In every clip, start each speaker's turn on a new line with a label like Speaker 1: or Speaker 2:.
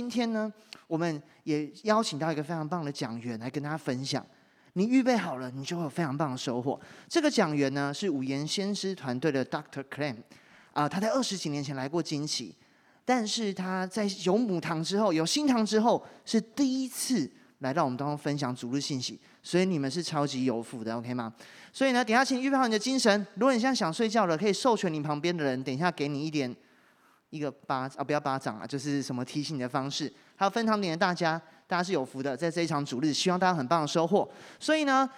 Speaker 1: 今天呢，我们也邀请到一个非常棒的讲员来跟大家分享。你预备好了，你就会有非常棒的收获。这个讲员呢是五言先师团队的 Dr. Clam，啊，他在二十几年前来过惊奇，但是他在有母堂之后，有新堂之后，是第一次来到我们当中分享主日信息，所以你们是超级有福的，OK 吗？所以呢，等下请预备好你的精神。如果你现在想睡觉了，可以授权你旁边的人，等一下给你一点。一个巴啊，不要巴掌啊，就是什么提醒你的方式。还有分堂点的大家，大家是有福的，在这一场主日，希望大家很棒的收获。所以呢，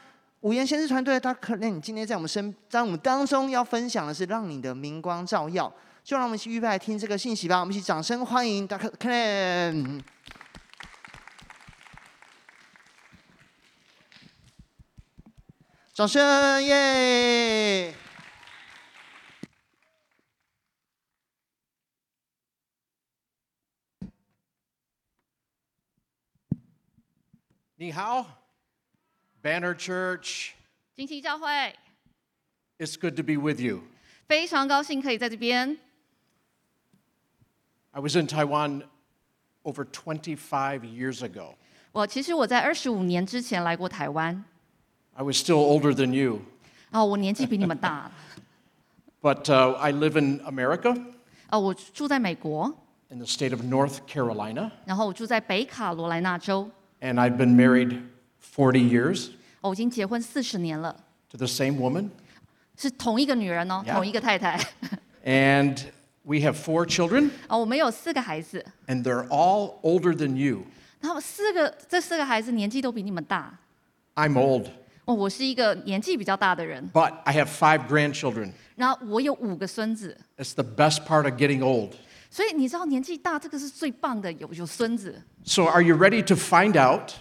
Speaker 1: 五言先知团队，他可能今天在我们身，在我们当中要分享的是让你的明光照耀，就让我们一起预备来听这个信息吧。我们一起掌声欢迎大可可能，掌声耶
Speaker 2: 你好，Banner Church。
Speaker 3: 旌旗教会。
Speaker 2: It's good to be with you.
Speaker 3: 非常高兴可以在这边。
Speaker 2: I was in Taiwan over 25 years ago.
Speaker 3: 我其实我在二十五年之前来过台湾。
Speaker 2: I was still older than you.
Speaker 3: 哦，我年纪比你们大。
Speaker 2: But uh, I live in America,
Speaker 3: 哦，我住在美国
Speaker 2: ，in the state of North Carolina,
Speaker 3: 然后我住在北卡罗来纳州。
Speaker 2: and I've been married 40 years
Speaker 3: 哦，我已经结婚四十年了，
Speaker 2: to the same woman,
Speaker 3: 是同一个女人哦，
Speaker 2: Yeah
Speaker 3: 同一个太太，
Speaker 2: and we have four children,
Speaker 3: 哦，我们有四个孩子，
Speaker 2: and they're all older than you.
Speaker 3: 然后四个这四个孩子年纪都比你们大，
Speaker 2: I'm old,
Speaker 3: 哦，我是一个年纪比较大的人，
Speaker 2: but I have five grandchildren.
Speaker 3: 然后我有五个孙子，
Speaker 2: It's the best part of getting old.
Speaker 3: 所以你知道年纪大这个是最棒的，有有孙子。
Speaker 2: So, are you ready to find out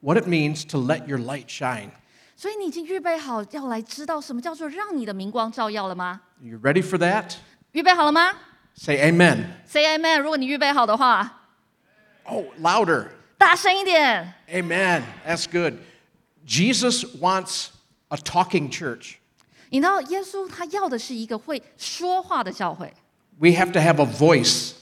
Speaker 2: what it means to let your light shine?
Speaker 3: 所以你已经预备好要来知道什么叫做让你的明光照耀了吗？
Speaker 2: You ready for that?
Speaker 3: 预备好了吗
Speaker 2: Say amen.
Speaker 3: ？Say amen。如果你预备好的话，
Speaker 2: Oh, louder.
Speaker 3: 大声一点。
Speaker 2: Amen. That's good. Jesus wants a talking church.
Speaker 3: 你知道耶稣他要的是一个会说话的教会，
Speaker 2: We have to have a voice,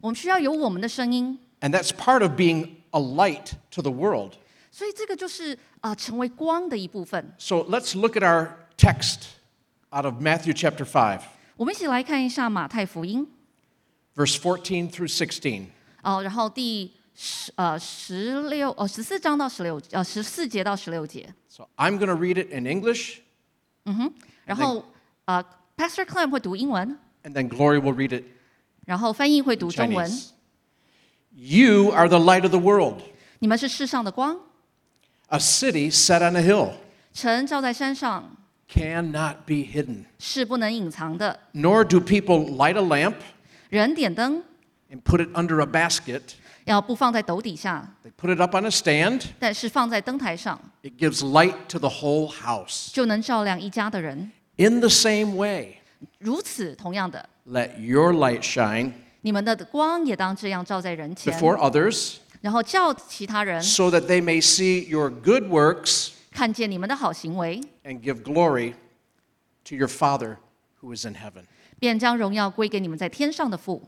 Speaker 3: 我们需要有我们的声音，
Speaker 2: and that's part of being a light to the world.
Speaker 3: 所以这个就是啊、呃成为光的一部分。
Speaker 2: So, let's look at our text out of Matthew chapter 5,
Speaker 3: 我们一起来看一下马太福音
Speaker 2: verse 14 through 16.
Speaker 3: 哦，然后第十呃十六哦十四章到十六呃十四节到十六节，
Speaker 2: So, I'm going to read it in English,
Speaker 3: 然后呃 Pastor Clem 会读英文，
Speaker 2: and then Glory will read it
Speaker 3: 然后翻译会读
Speaker 2: in
Speaker 3: 中文。
Speaker 2: Chinese. You are the light of the world.
Speaker 3: 你们是世上的光，
Speaker 2: A city set on a hill
Speaker 3: 城照在山上，
Speaker 2: cannot be hidden.
Speaker 3: 是不能隐藏的。
Speaker 2: Nor do people light a lamp
Speaker 3: 人点灯
Speaker 2: and put it under a basket.
Speaker 3: 要不放在斗底下，
Speaker 2: They put it up on a stand.
Speaker 3: 但是放在灯台上，
Speaker 2: It gives light to the whole house.
Speaker 3: 就能照亮一家的人。
Speaker 2: In the same way,
Speaker 3: 如此，同样的，
Speaker 2: let your light shine
Speaker 3: 你们的光也当这样照在人前，
Speaker 2: before others,
Speaker 3: 然后叫其他人
Speaker 2: so that they may see your good works
Speaker 3: 看见你们的好行为，
Speaker 2: and give glory to your Father who is in heaven.
Speaker 3: 便将荣耀归给你们在天上的父。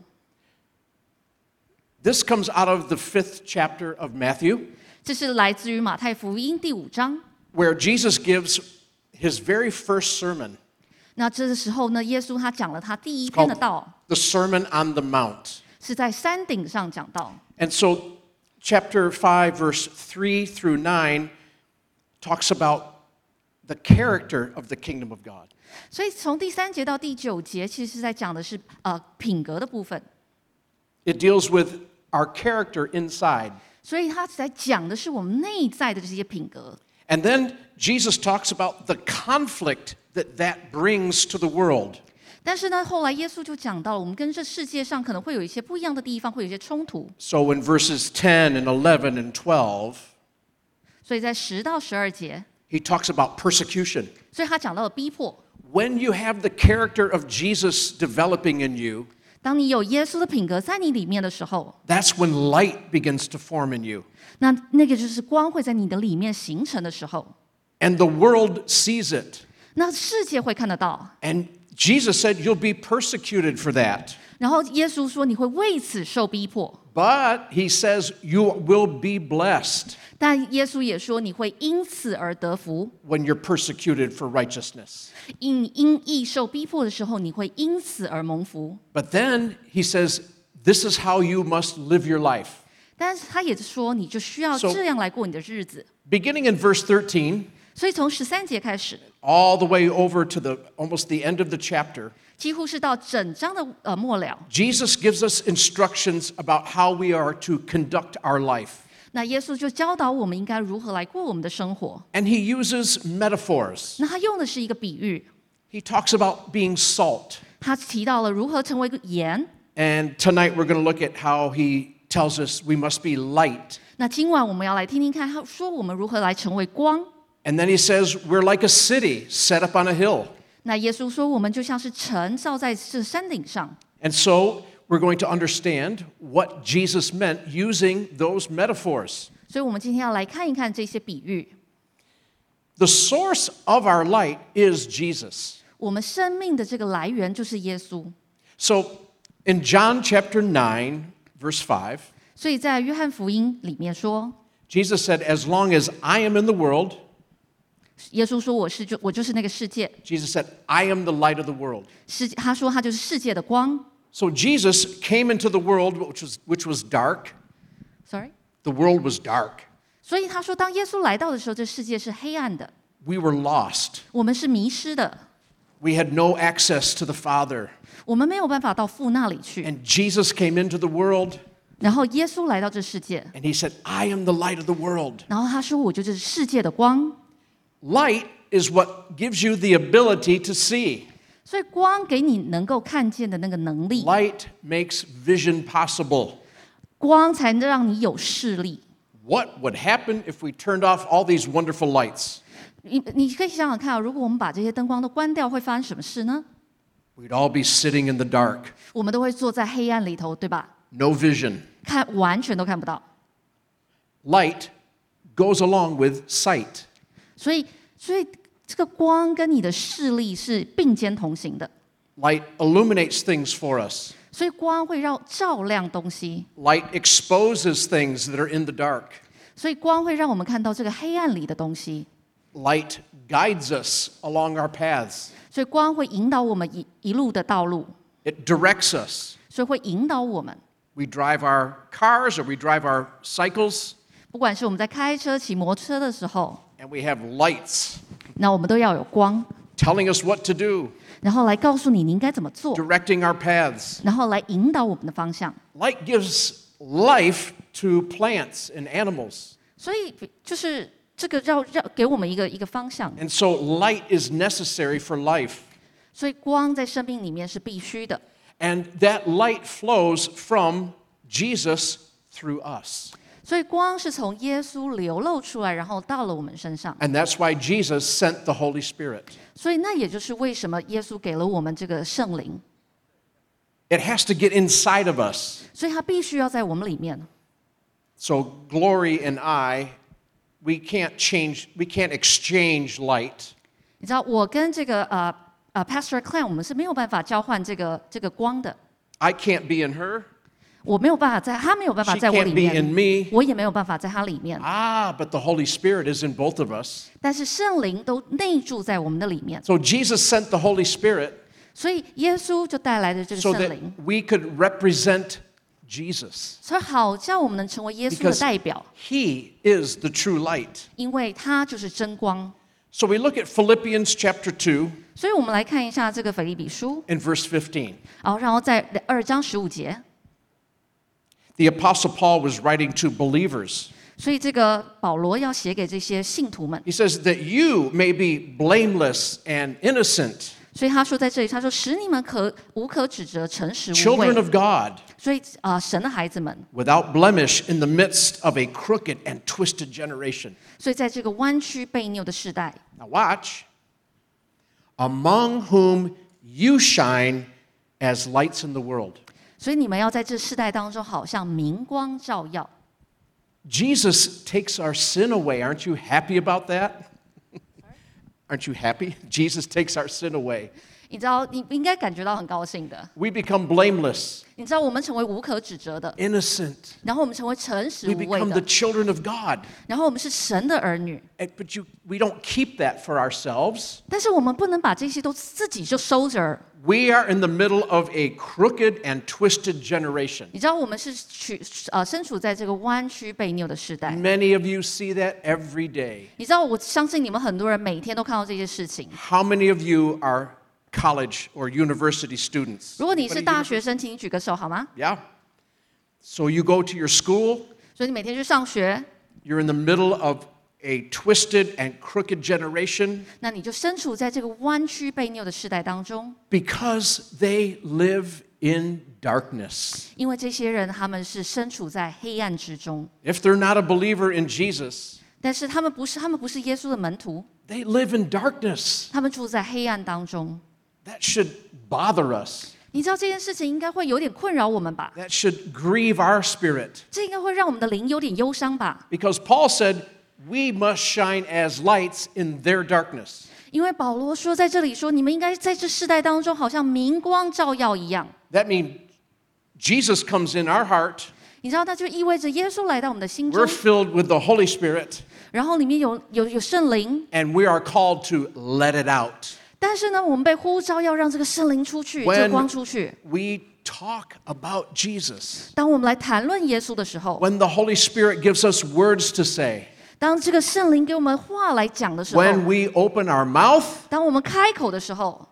Speaker 2: This comes out of the fifth chapter of Matthew,
Speaker 3: 这是来自于马太福音第五章。
Speaker 2: where Jesus gives his very first sermon.
Speaker 3: 那这个时候呢，耶稣他讲了他第一
Speaker 2: It's
Speaker 3: 篇的
Speaker 2: called
Speaker 3: 道，
Speaker 2: the Sermon on the Mount.
Speaker 3: 是在山顶上讲道。
Speaker 2: And so, chapter 5, verse 3 through 9 talks about the character of the kingdom of God.
Speaker 3: 所以从第三节到第九节，其实是在讲的是呃品格的部分。
Speaker 2: It deals with our character inside.
Speaker 3: 所以他在讲的是我们内在的这些品格。
Speaker 2: And then Jesus talks about the conflict that that brings to the world.
Speaker 3: 但是呢，后来耶稣就讲到了，我们跟这世界上可能会有一些不一样的地方，会有一些冲突。
Speaker 2: So, in verses 10 and 11 and 12,
Speaker 3: 所以在十到十二节，
Speaker 2: he talks about persecution.
Speaker 3: 所以他讲到了逼迫。
Speaker 2: When you have the character of Jesus developing in you,
Speaker 3: 当你有耶稣的品格在你里面的时候，
Speaker 2: that's when light begins to form in you.
Speaker 3: 那那个就是光会在你的里面形成的时候，
Speaker 2: And the world sees it.
Speaker 3: 那世界会看得到，
Speaker 2: And Jesus said, You'll be persecuted for that.
Speaker 3: 然后耶稣说你会为此受逼迫，
Speaker 2: But he says, You will be blessed
Speaker 3: 但耶稣也说你会因此而得福。
Speaker 2: when you're persecuted for righteousness.
Speaker 3: 因因义受逼迫的时候，你会因此而蒙福。
Speaker 2: But then he says, This is how you must live your life.
Speaker 3: 但是他也说，你就需要
Speaker 2: So-
Speaker 3: 这样来过你的日子。
Speaker 2: Beginning in verse 13,
Speaker 3: 所以从十三节开始，
Speaker 2: all the way over to the almost the end of the chapter,
Speaker 3: 几乎是到整章的呃末了。
Speaker 2: Jesus gives us instructions about how we are to conduct our life.
Speaker 3: 那耶稣就教导我们应该如何来过我们的生活。
Speaker 2: And he uses metaphors.
Speaker 3: 那他用的是一个比喻，
Speaker 2: He talks about being salt.
Speaker 3: 他提到了如何成为一个盐。
Speaker 2: And tonight we're going to look at how he tells us we must be light.
Speaker 3: 那今晚我们要来听听看，他说我们如何来成为光。
Speaker 2: And then he says we're like a city set up on a hill.
Speaker 3: 那耶稣说，我们就像是城造在这山顶上。
Speaker 2: And so we're going to understand what Jesus meant using those metaphors.
Speaker 3: 所以，我们今天要来看一看这些比喻。
Speaker 2: The source of our light is Jesus.
Speaker 3: 我们生命的这个来源就是耶稣。
Speaker 2: So in John chapter 9, verse 5,
Speaker 3: 所以在约翰福音里面说，
Speaker 2: Jesus said, As long as I am in the world,
Speaker 3: 耶稣说我是就我就是那个世界，
Speaker 2: Jesus said, I am the light of the world.
Speaker 3: 世他说他就是世界的光。
Speaker 2: So Jesus came into the world which was, which was dark.
Speaker 3: Sorry，
Speaker 2: The world was dark.
Speaker 3: 所以他说当耶稣来到的时候，这世界是黑暗的，
Speaker 2: We were lost.
Speaker 3: 我们是迷失的，
Speaker 2: We had no access to the Father.
Speaker 3: 我们没有办法到父那里去。
Speaker 2: And Jesus came into the world
Speaker 3: 然后耶稣来到这世界，
Speaker 2: and he said, I am the light of the world.
Speaker 3: 然后他说我就是世界的光。
Speaker 2: Light is what gives you the ability to see.
Speaker 3: 所以光给你能够看见的那个能力，
Speaker 2: Light makes vision possible.
Speaker 3: 光才能让你有视力。
Speaker 2: What would happen if we turned off all these wonderful lights?
Speaker 3: 你你可以想想看啊，如果我们把这些灯光都关掉，会发生什么事呢？
Speaker 2: We'd all be sitting in the dark,
Speaker 3: 我们都会坐在黑暗里头，对吧？
Speaker 2: no vision.
Speaker 3: 看完全都看不到。
Speaker 2: Light goes along with sight.
Speaker 3: 所以，所以这个光跟你的视力是并肩同行的。
Speaker 2: Light illuminates things for us.
Speaker 3: 所以光会让照亮东西，
Speaker 2: Light exposes things that are in the dark.
Speaker 3: 所以光会让我们看到这个黑暗里的东西。
Speaker 2: Light guides us along our paths.
Speaker 3: 所以光会引导我们一一路的道路，
Speaker 2: It directs us.
Speaker 3: 所以会引导我们。
Speaker 2: We drive our cars or we drive our cycles,
Speaker 3: 不管是我们在开车、骑摩托车的时候，
Speaker 2: and we have lights
Speaker 3: 那我们都要有光，
Speaker 2: telling us what to do,
Speaker 3: 然后来告诉你你应该怎么做，
Speaker 2: directing our paths.
Speaker 3: 然后来引导我们的方向。
Speaker 2: Light gives life to plants and animals.
Speaker 3: 所以就是这个要要给我们一个一个方向。
Speaker 2: And so light is necessary for life.
Speaker 3: 所以光在生命里面是必须的。
Speaker 2: And that light flows from Jesus through us.
Speaker 3: 所以光是从耶稣流露出来，然后到了我们身上。
Speaker 2: And that's why Jesus sent the Holy Spirit.
Speaker 3: 所以那也就是为什么耶稣给了我们这个圣灵，
Speaker 2: It has to get inside of us.
Speaker 3: 所以他必须要在我们里面。
Speaker 2: So Glory and I, we can't change, we can't exchange light.
Speaker 3: 你知道，我跟这个呃呃 Pastor Clan，我们是没有办法交换这个这个光的。
Speaker 2: I can't be in her.
Speaker 3: 我没有办法在，他没有办法
Speaker 2: She
Speaker 3: 在我
Speaker 2: can't
Speaker 3: 里
Speaker 2: be in
Speaker 3: 面，
Speaker 2: me.
Speaker 3: 我也没有办法在他里面。
Speaker 2: Ah, but the Holy Spirit is in both of us.
Speaker 3: 但是圣灵都内住在我们的里面，
Speaker 2: So Jesus sent the Holy Spirit
Speaker 3: 所以耶稣就带来了这个
Speaker 2: so
Speaker 3: 圣
Speaker 2: that
Speaker 3: 灵，
Speaker 2: we could represent Jesus.
Speaker 3: 所以好叫我们能成为耶稣的
Speaker 2: Because
Speaker 3: 代表，
Speaker 2: he is the true light.
Speaker 3: 因为他就是真光。
Speaker 2: So we look at Philippians chapter 2
Speaker 3: 所以我们来看一下这个腓立比书，
Speaker 2: and verse 15.
Speaker 3: 然后然后在二章十五节，
Speaker 2: The Apostle Paul was writing to believers.
Speaker 3: 所以这个保罗要写给这些信徒们，
Speaker 2: He says that you may be blameless and innocent,
Speaker 3: 所以他说在这里，他说使你们可无可指责，诚实无
Speaker 2: children
Speaker 3: 畏。
Speaker 2: of God,
Speaker 3: 所以啊、呃神的孩子们，
Speaker 2: without blemish in the midst of a crooked and twisted generation.
Speaker 3: 所以在这个弯曲悖拗的时代，
Speaker 2: Now watch. Among whom you shine as lights in the world.
Speaker 3: 所以你们要在这世代当中，好像明光照耀。
Speaker 2: Jesus takes our sin away. Aren't you happy about that? Aren't you happy? Jesus takes our sin away.
Speaker 3: 你知道，你应该感觉到很高兴的。
Speaker 2: We become blameless,
Speaker 3: 你知道，我们成为无可指责的，
Speaker 2: innocent.
Speaker 3: 然后我们成为诚实
Speaker 2: We
Speaker 3: 无畏
Speaker 2: become the
Speaker 3: 的，
Speaker 2: children of God.
Speaker 3: 然后我们是神的儿女。
Speaker 2: And- But you, we don't keep that for ourselves.
Speaker 3: 但是我们不能把这些都自己就收着儿。
Speaker 2: We are in the middle of a crooked and twisted generation.
Speaker 3: 你知道，我们是处呃身处在这个弯曲背扭的时代。
Speaker 2: Many of you see that every day.
Speaker 3: 你知道，我相信你们很多人每天都看到这些事情。
Speaker 2: How many of you are college or university students?
Speaker 3: 如果你是大学生，请你举个手好吗？
Speaker 2: Yeah. So you go to your school,
Speaker 3: 所以你每天去上学，
Speaker 2: you're in the middle of a twisted and crooked generation
Speaker 3: 那你就身处在这个弯曲背扭的时代当中，
Speaker 2: because they live in darkness.
Speaker 3: 因为这些人他们是身处在黑暗之中，
Speaker 2: If they're not a believer in Jesus,
Speaker 3: 但是他们不是他们不是耶稣的门徒，
Speaker 2: they live in darkness.
Speaker 3: 他们住在黑暗当中。
Speaker 2: That should bother us.
Speaker 3: 你知道这件事情应该会有点困扰我们吧？
Speaker 2: That should grieve our spirit.
Speaker 3: 这应该会让我们的灵有点忧伤吧？
Speaker 2: Because Paul said, we must shine as lights in their darkness.
Speaker 3: 因为保罗说在这里说，你们应该在这世代当中，好像明光照耀一样。
Speaker 2: That means Jesus comes in our heart.
Speaker 3: 你知道，那就意味着耶稣来到我们的心中
Speaker 2: We're，filled with the Holy Spirit,
Speaker 3: 然后里面有有有圣灵，
Speaker 2: and we are called to let it out.
Speaker 3: 但是呢，我们被呼召要让这个圣灵出去，
Speaker 2: When-
Speaker 3: 这个光出去。
Speaker 2: We talk about Jesus.
Speaker 3: 当我们来谈论耶稣的时候，
Speaker 2: When the Holy Spirit gives us words to say.
Speaker 3: 当这个圣灵给我们话来讲的时候，
Speaker 2: When we open our mouth,
Speaker 3: 当我们开口的时候，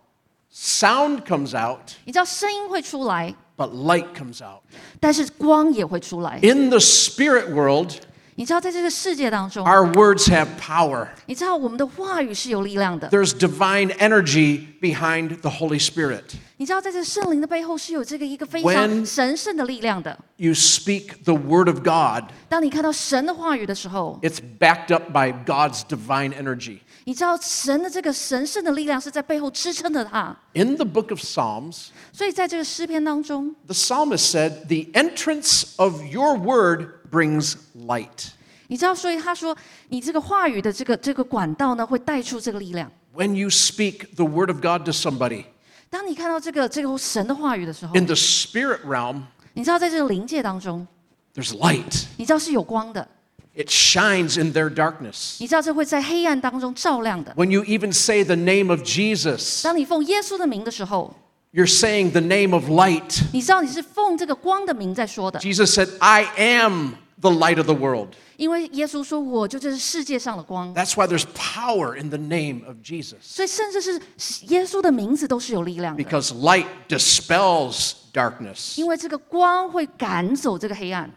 Speaker 2: sound comes out,
Speaker 3: 你知道声音会出来，
Speaker 2: but light comes out.
Speaker 3: 但是光也会出来。
Speaker 2: In the spirit world,
Speaker 3: 你知道，在这个世界当中，
Speaker 2: our words have power.
Speaker 3: 你知道我们的话语是有力量的。
Speaker 2: There's divine energy behind the Holy Spirit.
Speaker 3: 你知道，在这个圣灵的背后是有这个一个非
Speaker 2: When-
Speaker 3: 常神圣的力量的。
Speaker 2: You speak the word of God,
Speaker 3: 当你看到神的话语的时候，
Speaker 2: it's backed up by God's divine energy.
Speaker 3: 你知道神的这个神圣的力量是在背后支撑着它。
Speaker 2: In the book of Psalms,
Speaker 3: 所以在这个诗篇当中，
Speaker 2: the psalmist said, The entrance of your word brings light.
Speaker 3: 你知道，所以他说，你这个话语的这个这个管道呢，会带出这个力量。
Speaker 2: When you speak the word of God to somebody,
Speaker 3: 当你看到这个这个神的话语的时候，
Speaker 2: in the spirit realm,
Speaker 3: 你知道在这个灵界当中，
Speaker 2: there's light.
Speaker 3: 你知道是有光的，
Speaker 2: It shines in their darkness.
Speaker 3: 你知道这会在黑暗当中照亮的。
Speaker 2: When you even say the name of Jesus,
Speaker 3: 当你奉耶稣的名的时候，
Speaker 2: you're saying the name of light.
Speaker 3: 你知道你是奉这个光的名在说的，
Speaker 2: Jesus said, I am the light of the world.
Speaker 3: 因为耶稣说我就这是世界上的光，
Speaker 2: That's why there's power in the name of Jesus.
Speaker 3: 所以甚至是耶稣的名字都是有力量的，
Speaker 2: Because light dispels darkness.
Speaker 3: 因为这个光会赶走这个黑暗。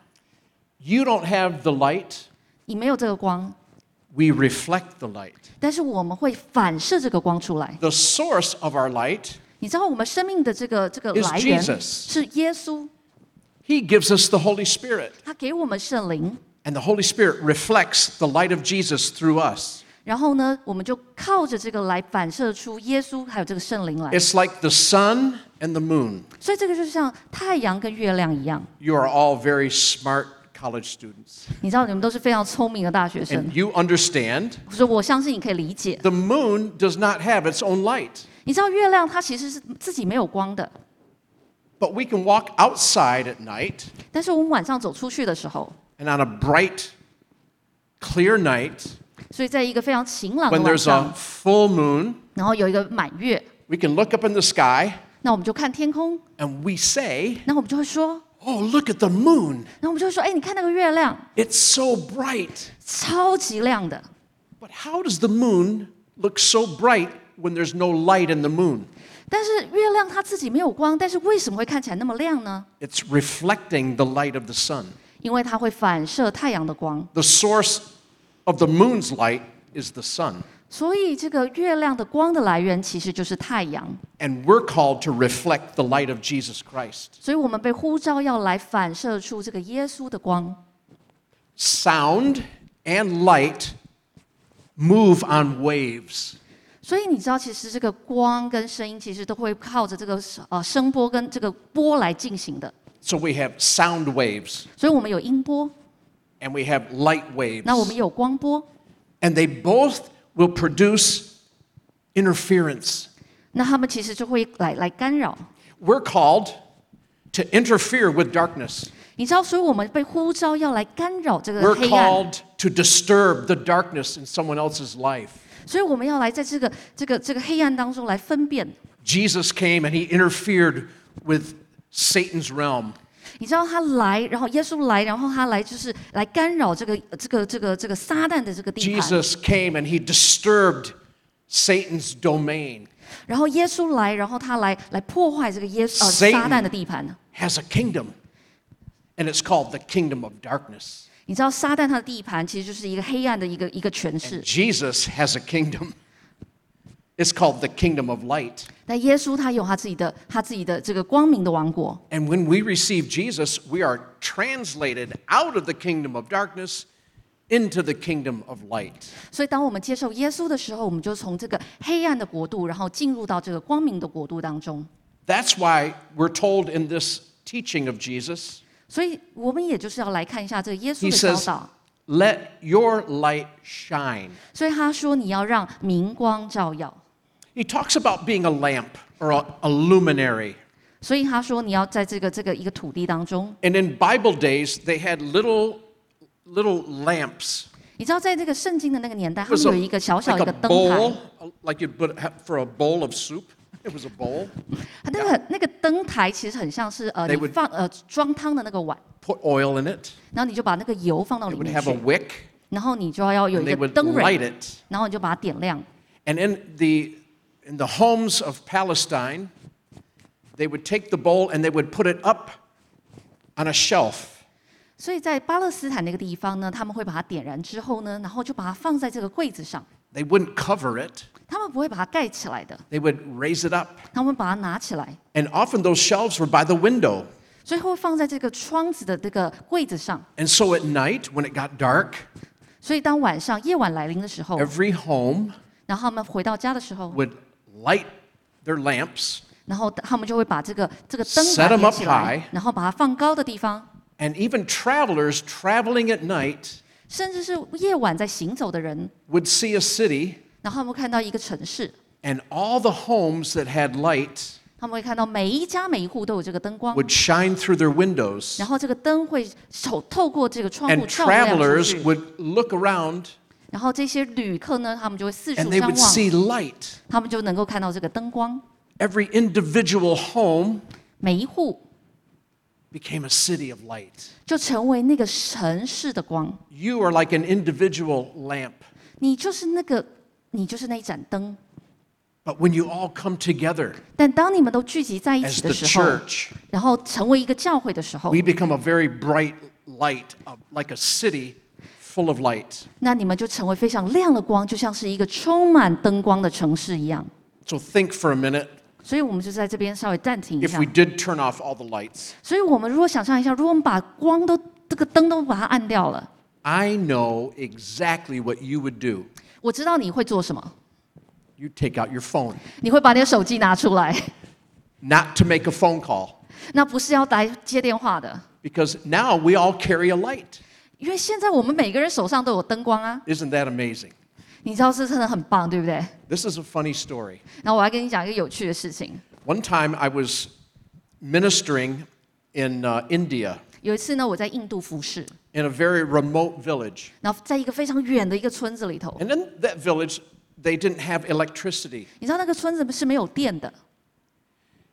Speaker 2: You don't have the light,
Speaker 3: 你没有这个光，
Speaker 2: we reflect the light.
Speaker 3: 但是我们会反射这个光出来。
Speaker 2: The source of our light,
Speaker 3: 你知道我们生命的这个这个
Speaker 2: Is
Speaker 3: 来源
Speaker 2: Jesus
Speaker 3: 是耶稣，
Speaker 2: He gives us the Holy Spirit.
Speaker 3: 他给我们圣灵，
Speaker 2: And the Holy Spirit reflects the light of Jesus through us.
Speaker 3: 然后呢，我们就靠着这个来反射出耶稣还有这个圣灵来。
Speaker 2: It's like the sun and the moon.
Speaker 3: 所以这个就像太阳跟月亮一样。
Speaker 2: You are all very smart college students.
Speaker 3: 你知道你们都是非常聪明的大学生
Speaker 2: And，you understand
Speaker 3: 所以我相信你可以理解。
Speaker 2: the moon does not have its own light.
Speaker 3: 你知道月亮它其实是自己没有光的，
Speaker 2: But we can walk outside at night
Speaker 3: 但是我们晚上走出去的时候，
Speaker 2: and on a bright, clear night,
Speaker 3: 所以在一个非常晴朗的
Speaker 2: when
Speaker 3: 晚
Speaker 2: there's
Speaker 3: 上
Speaker 2: a，full moon,
Speaker 3: 然后有一个满月，
Speaker 2: we can look up in the sky
Speaker 3: 那我们就看天空，
Speaker 2: and we say,
Speaker 3: 然后我们就会说，
Speaker 2: Oh, look at the moon.
Speaker 3: 然后我们就会说，哎，你看那个月亮，
Speaker 2: It's so bright.
Speaker 3: 超级亮的。
Speaker 2: But how does the moon look so bright when there's no light in the moon?
Speaker 3: 但是月亮它自己没有光，但是为什么会看起来那么亮呢？
Speaker 2: It's reflecting the light of the sun.
Speaker 3: 因为它会反射太阳的光，
Speaker 2: The source of the moon's light is the sun.
Speaker 3: 所以这个月亮的光的来源其实就是太阳。
Speaker 2: And we're called to reflect the light of Jesus Christ.
Speaker 3: 所以我们被呼召要来反射出这个耶稣的光。
Speaker 2: Sound and light move on waves.
Speaker 3: 所以你知道，其实这个光跟声音其实都会靠着这个呃声波跟这个波来进行的。
Speaker 2: So we have sound waves
Speaker 3: 所以我们有音波，
Speaker 2: and we have light waves.
Speaker 3: 那我们有光波，
Speaker 2: And they both will produce interference.
Speaker 3: 那他们其实就会来来干扰。
Speaker 2: We're called to interfere with darkness.
Speaker 3: 你知道，所以我们被呼召要来干扰这个
Speaker 2: We're
Speaker 3: 黑暗，
Speaker 2: called to disturb the darkness in someone else's life.
Speaker 3: 所以我们要来在这个这个这个黑暗当中来分辨。
Speaker 2: Jesus came and he interfered with Satan's realm.
Speaker 3: 你知道他来，然后耶稣来，然后他来就是来干扰这个这个这个这个撒旦的这个地盘。
Speaker 2: Jesus came and he disturbed Satan's domain.
Speaker 3: 然后耶稣来，然后他来来破坏这个耶呃
Speaker 2: Satan
Speaker 3: 撒旦的地盘。
Speaker 2: Has a kingdom, and it's called the kingdom of darkness.
Speaker 3: 你知道撒旦他的地盘其实就是一个黑暗的一个一个权势
Speaker 2: And，Jesus has a kingdom. It's called the kingdom of light.
Speaker 3: 但耶稣他有他自己的他自己的这个光明的王国。
Speaker 2: And when we receive Jesus, we are translated out of the kingdom of darkness into the kingdom of light.
Speaker 3: 所以当我们接受耶稣的时候，我们就从这个黑暗的国度，然后进入到这个光明的国度当中。
Speaker 2: That's why we're told in this teaching of Jesus,
Speaker 3: 所以我们也就是要来看一下这个耶稣
Speaker 2: he
Speaker 3: 的教
Speaker 2: says,
Speaker 3: 导。
Speaker 2: Let your light shine.
Speaker 3: 所以他说你要让明光照耀。
Speaker 2: He talks about being a lamp or a, a luminary.
Speaker 3: 所以他说你要在这个这个一个土地当中，
Speaker 2: And in Bible days, they had little, little lamps.
Speaker 3: 你知道在这个圣经的那个年代，
Speaker 2: It
Speaker 3: 他们
Speaker 2: was
Speaker 3: 有
Speaker 2: a,
Speaker 3: 一个小小
Speaker 2: like
Speaker 3: 一个
Speaker 2: a
Speaker 3: 灯
Speaker 2: bowl,
Speaker 3: 台，
Speaker 2: like you put have for a bowl of soup. It was a bowl.
Speaker 3: 它那个那个灯台其实很像是呃
Speaker 2: They
Speaker 3: 你
Speaker 2: would-
Speaker 3: 放呃装汤的那个碗，
Speaker 2: Put oil in it.
Speaker 3: 然后你就把那个油放到
Speaker 2: It
Speaker 3: 里
Speaker 2: would
Speaker 3: 面
Speaker 2: have a
Speaker 3: 去，
Speaker 2: wick,
Speaker 3: 然后你就要有
Speaker 2: and
Speaker 3: 一
Speaker 2: they
Speaker 3: 个
Speaker 2: would
Speaker 3: 灯
Speaker 2: light
Speaker 3: 蕊，
Speaker 2: it.
Speaker 3: 然后你就把它点亮。
Speaker 2: And in the in the homes of Palestine, they would take the bowl and they would put it up on a shelf.
Speaker 3: 所以在巴勒斯坦那个地方呢，他们会把它点燃之后呢，然后就把它放在这个柜子上，
Speaker 2: They wouldn't cover it.
Speaker 3: 他们不会把它盖起来的，
Speaker 2: They would raise it up.
Speaker 3: 他们会把它拿起来，
Speaker 2: And often those shelves were by the window.
Speaker 3: 所以会放在这个窗子的这个柜子上。
Speaker 2: And so at night, when it got dark,
Speaker 3: 所以当晚上夜晚来临的时候，
Speaker 2: every home
Speaker 3: 然后他们回到家的时候，
Speaker 2: would light their lamps
Speaker 3: 然后他们就会把这个这个灯
Speaker 2: Set
Speaker 3: 台
Speaker 2: them
Speaker 3: 点
Speaker 2: up
Speaker 3: 起来
Speaker 2: high，
Speaker 3: 然后把它放高的地方，
Speaker 2: And even travelers traveling at night
Speaker 3: 甚至是夜晚在行走的人，
Speaker 2: would see a city,
Speaker 3: 然后他们会看到一个城市，
Speaker 2: and all the homes that had light
Speaker 3: 他们会看到每一家每一户都有这个灯光，
Speaker 2: would shine through their windows.
Speaker 3: 然后这个灯会手透过这个窗户
Speaker 2: And
Speaker 3: 照亮出
Speaker 2: travelers
Speaker 3: 去，
Speaker 2: would look around
Speaker 3: 然后这些旅客呢，他们就会四
Speaker 2: and
Speaker 3: 处
Speaker 2: they
Speaker 3: 张
Speaker 2: would
Speaker 3: 望，
Speaker 2: see light.
Speaker 3: 他们就能够看到这个灯光，
Speaker 2: Every individual home
Speaker 3: 每一户
Speaker 2: became a city of light.
Speaker 3: 就成为那个城市的光。
Speaker 2: You are like an individual lamp.
Speaker 3: 你就是那个，你就是那一盏灯。
Speaker 2: But when you all come together
Speaker 3: 但当你们都聚集在一
Speaker 2: as
Speaker 3: 起
Speaker 2: the
Speaker 3: 的时候，
Speaker 2: church,
Speaker 3: 然后成为一个教会的时候
Speaker 2: we，become a very bright light, uh, like a city full of light.
Speaker 3: 那你们就成为非常亮的光，就像是一个充满灯光的城市一样。
Speaker 2: So think for a minute
Speaker 3: 所以我们就在这边稍微暂停一
Speaker 2: if
Speaker 3: 下
Speaker 2: we。did turn off all the lights.
Speaker 3: 所以我们如果想象一下，如果我们把光都这个灯都把它按掉了，
Speaker 2: I know exactly what you would do.
Speaker 3: 我知道你会做什么，
Speaker 2: You take out your phone,
Speaker 3: 你会把你的手机拿出来，
Speaker 2: not to make a phone call,
Speaker 3: 那不是要来接电话的，
Speaker 2: because now we all carry a light.
Speaker 3: 因为现在我们每个人手上都有灯光啊，
Speaker 2: Isn't that amazing?
Speaker 3: 你知道这真的很棒，对不对？
Speaker 2: This is a funny story.
Speaker 3: 那我要跟你讲一个有趣的事情。
Speaker 2: One time I was ministering in uh, India
Speaker 3: 有一次呢，我在印度服侍，
Speaker 2: in a very remote village.
Speaker 3: 然后在一个非常远的一个村子里头，
Speaker 2: And in that village, they didn't have electricity.
Speaker 3: 你知道那个村子是没有电的，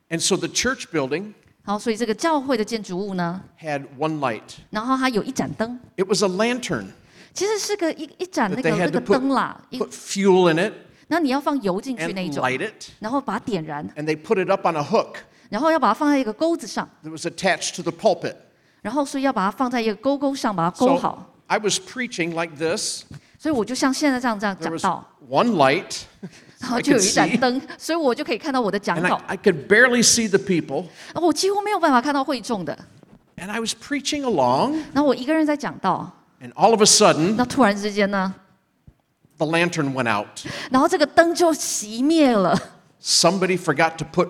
Speaker 2: And so the church building
Speaker 3: 然后所以这个教会的建筑物呢，
Speaker 2: had one light.
Speaker 3: 然后它有一盏灯，
Speaker 2: It was a lantern.
Speaker 3: 其实是个一一盏那
Speaker 2: But
Speaker 3: 个
Speaker 2: they
Speaker 3: 那
Speaker 2: had
Speaker 3: 个
Speaker 2: to put,
Speaker 3: 灯啦，一
Speaker 2: put fuel in it
Speaker 3: 然后你要放油进去那
Speaker 2: and
Speaker 3: 种，
Speaker 2: light it.
Speaker 3: 然后把它点燃，
Speaker 2: And they put it up on a hook
Speaker 3: 然后要把它放在一个钩子上，
Speaker 2: that was attached to the pulpit.
Speaker 3: 然后所以要把它放在一个钩钩上，把它勾
Speaker 2: So
Speaker 3: 好。
Speaker 2: I was preaching like this.
Speaker 3: 所以我就像现在这样这样
Speaker 2: There
Speaker 3: 讲
Speaker 2: was
Speaker 3: 道，
Speaker 2: one light,
Speaker 3: 然后
Speaker 2: I
Speaker 3: 就有
Speaker 2: could
Speaker 3: 一盏
Speaker 2: see.
Speaker 3: 灯，所以我就可以看到我的讲
Speaker 2: and
Speaker 3: 稿
Speaker 2: I,。I could barely see the people.
Speaker 3: 然后我几乎没有办法看到会众的，
Speaker 2: And I was preaching along,
Speaker 3: 然后我一个人在讲道，
Speaker 2: and all of a sudden,
Speaker 3: 那突然之间呢，
Speaker 2: the lantern went out.
Speaker 3: 然后这个灯就熄灭了，
Speaker 2: Somebody forgot to put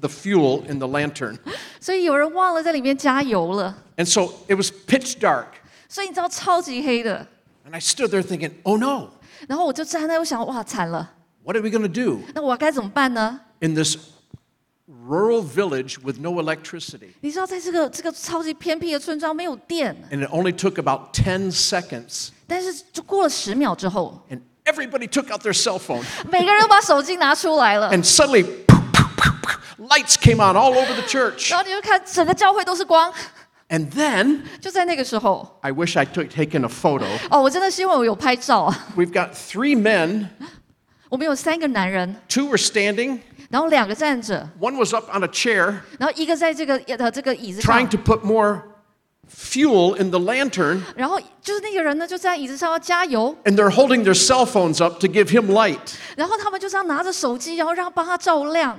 Speaker 2: the fuel in the lantern.
Speaker 3: 所以有人忘了在里面加油了，
Speaker 2: And so it was pitch dark.
Speaker 3: 所以你知道超级黑的。
Speaker 2: And I stood there thinking, oh no,
Speaker 3: 然后我就站在那，我想哇惨了，
Speaker 2: what are we going to do?
Speaker 3: 那我该怎么办呢？
Speaker 2: in this rural village with no electricity.
Speaker 3: 你知道，在这个这个超级偏僻的村庄没有电，
Speaker 2: And it only took about 10 seconds,
Speaker 3: 但是就过了十秒之后，
Speaker 2: and everybody took out their cell phone.
Speaker 3: 每个人都把手机拿出来了，
Speaker 2: And suddenly, poof, poof, poof, poof, lights came on all over the church.
Speaker 3: 然后你就看整个教会都是光。
Speaker 2: And then,
Speaker 3: 就在那个时候，
Speaker 2: I wish I took taken a photo.
Speaker 3: 哦，我真的希望我有拍照啊。
Speaker 2: We've got three men,
Speaker 3: 我们有三个男人，
Speaker 2: two were standing,
Speaker 3: 然后两个站着，
Speaker 2: one was up on a chair
Speaker 3: 然后一个在这个呃这个椅子
Speaker 2: trying
Speaker 3: 上，
Speaker 2: to put more fuel in the lantern,
Speaker 3: 然后就是那个人呢就在椅子上要加油，
Speaker 2: and they're holding their cell phones up to give him light.
Speaker 3: 然后他们就这样拿着手机，然后让帮他照亮。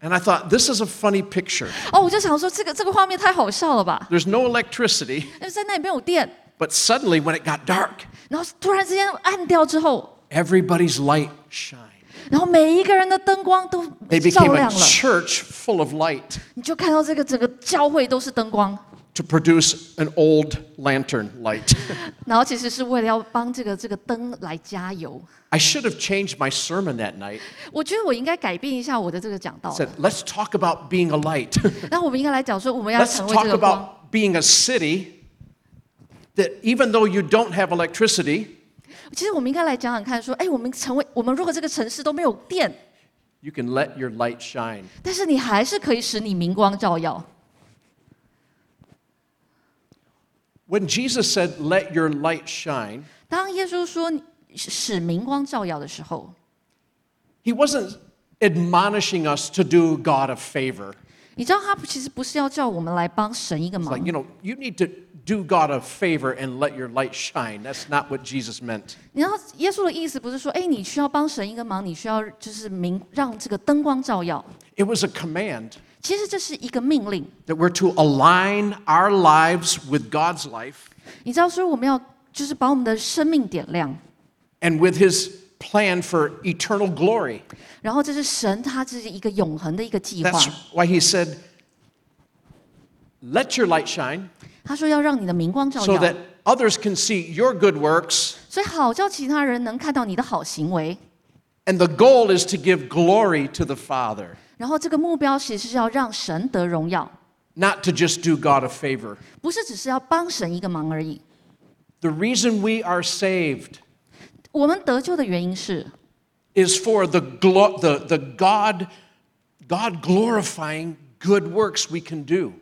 Speaker 2: And I thought, this is a funny picture.
Speaker 3: 哦，我就想说这个这个画面太好笑了吧？
Speaker 2: There's no electricity,
Speaker 3: 因为在那里没有电，
Speaker 2: but suddenly when it got dark,
Speaker 3: 然后突然之间暗掉之后，
Speaker 2: everybody's light shined.
Speaker 3: 然后每一个人的灯光都
Speaker 2: They
Speaker 3: 照
Speaker 2: became a
Speaker 3: 亮了，
Speaker 2: church full of light
Speaker 3: 你就看到这个整个教会都是灯光。
Speaker 2: to produce an old lantern light.
Speaker 3: 然后其实是为了要帮这个这个灯来加油。
Speaker 2: I should have changed my sermon that night.
Speaker 3: 我觉得我应该改变一下我的这个讲道
Speaker 2: Said, let's talk about being a light.
Speaker 3: 然后我们应该来讲说，我们要
Speaker 2: let's
Speaker 3: 成为这
Speaker 2: talk
Speaker 3: 个光。
Speaker 2: about being a city that even though you don't have electricity,
Speaker 3: 其实我们应该来讲讲看，说，哎，我们成为我们如果这个城市都没有电
Speaker 2: ，you can let your light shine.
Speaker 3: 但是你还是可以使你明光照耀。
Speaker 2: When Jesus said, let your light shine,
Speaker 3: 当耶稣说使明光照耀的时候
Speaker 2: ，he wasn't admonishing us to do God a favor.
Speaker 3: 你知道他其实不是要叫我们来帮神一个
Speaker 2: It's
Speaker 3: 忙
Speaker 2: like, you know, you need to do God a favor and let your light shine. That's not what Jesus meant.
Speaker 3: 你知道耶稣的意思不是说，哎，你需要帮神一个忙，你需要就是明让这个灯光照耀。
Speaker 2: It was a command
Speaker 3: 其实这是一个命令，
Speaker 2: that we're to align our lives with God's life
Speaker 3: 你知道说我们要就是把我们的生命点亮，
Speaker 2: and with his plan for eternal glory.
Speaker 3: 然后这是神他这是一个永恒的一个计划
Speaker 2: That's。why he said, let your light shine
Speaker 3: 他说要让你的明光照
Speaker 2: so
Speaker 3: 耀，
Speaker 2: that others can see your good works.
Speaker 3: 所以好叫其他人能看到你的好行为。
Speaker 2: And the goal is to give glory to the Father,
Speaker 3: 然后这个目标其实是要让神得荣耀，
Speaker 2: not to just do God a favor.
Speaker 3: 不是只是要帮神一个忙而已。
Speaker 2: The reason we are saved
Speaker 3: 我们得救的原因是，
Speaker 2: is for the, glo- the, the God, God glorifying good works we can do.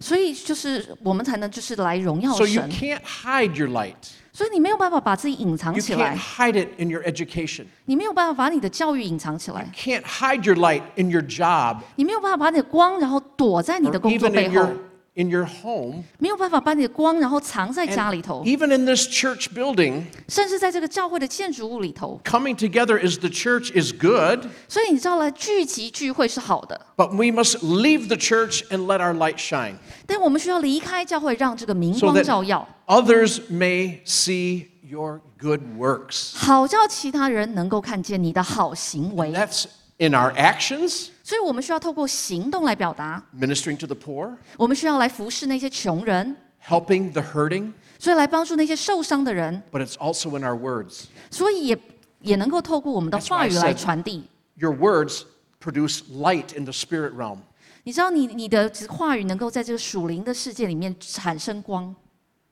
Speaker 3: 所以就是我们才能就是来荣耀
Speaker 2: So you
Speaker 3: 神。
Speaker 2: can't hide your light.
Speaker 3: 所以你没有办法把自己隐藏
Speaker 2: You
Speaker 3: 起
Speaker 2: can't
Speaker 3: 来，
Speaker 2: hide it in your education.
Speaker 3: 你没有办法把你的教育隐藏起来，
Speaker 2: Can't hide your light in your job
Speaker 3: 你没有办法把你的光然后躲在你
Speaker 2: or
Speaker 3: 的工作
Speaker 2: even
Speaker 3: 背
Speaker 2: in
Speaker 3: 后
Speaker 2: your，in your home.
Speaker 3: 没有办法把你的光然后藏在
Speaker 2: And
Speaker 3: 家里头，
Speaker 2: even in this church building,
Speaker 3: 甚至在这个教会的建筑物里头。
Speaker 2: coming together as the church is good,
Speaker 3: 所以你知道来聚集聚会是好的，
Speaker 2: but we must leave the church and let our light shine
Speaker 3: 但我们需要离开教会，让这个明
Speaker 2: so
Speaker 3: 光
Speaker 2: that
Speaker 3: 照耀，
Speaker 2: others may see your good works.
Speaker 3: 好叫其他人能够看见你的好行为。
Speaker 2: That's in our actions,
Speaker 3: 所以我们需要透过行动来表达，
Speaker 2: ministering to the poor,
Speaker 3: 我们需要来服侍那些穷人，
Speaker 2: helping the hurting,
Speaker 3: 所以来帮助那些受伤的人，
Speaker 2: but it's also in our words.
Speaker 3: 所以也也能够透过我们的
Speaker 2: That's why
Speaker 3: 话
Speaker 2: I
Speaker 3: 语来
Speaker 2: said-
Speaker 3: 传递。
Speaker 2: Your words produce light in the spirit realm.
Speaker 3: 你知道你，你的话语能够在这个属灵的世界里面产生光。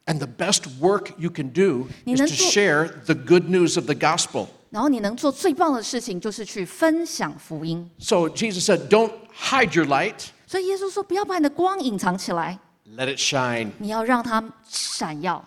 Speaker 2: And the best work you can do
Speaker 3: 你
Speaker 2: is
Speaker 3: 能
Speaker 2: to
Speaker 3: 做-
Speaker 2: share the good news of the gospel.
Speaker 3: 然后你能做最棒的事情，就是去分享福音。
Speaker 2: So Jesus said, Don't hide your light,
Speaker 3: 所以耶稣说：“不要把你的光隐藏起来
Speaker 2: ，let it shine.
Speaker 3: 你要让它闪耀。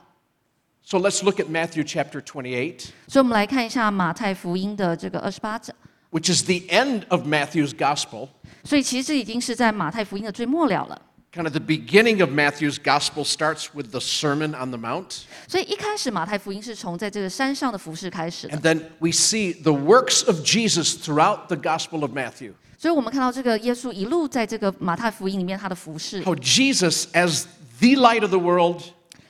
Speaker 2: So let's look at Matthew chapter 28, ”
Speaker 3: 所以，我们来看一下马太福音的这个二十八章。
Speaker 2: which is the end of Matthew's gospel.
Speaker 3: 所以，其实这已经是在马太福音的最末了了。
Speaker 2: Kind of the beginning of Matthew's gospel starts with the Sermon on the Mount.
Speaker 3: 所以一开始马太福音是从在这个山上的服饰开始的。
Speaker 2: And then we see the works of Jesus throughout the gospel of Matthew.
Speaker 3: 所以我们看到这个耶稣一路在这个马太福音里面他的服饰，
Speaker 2: How Jesus, as the light of the world,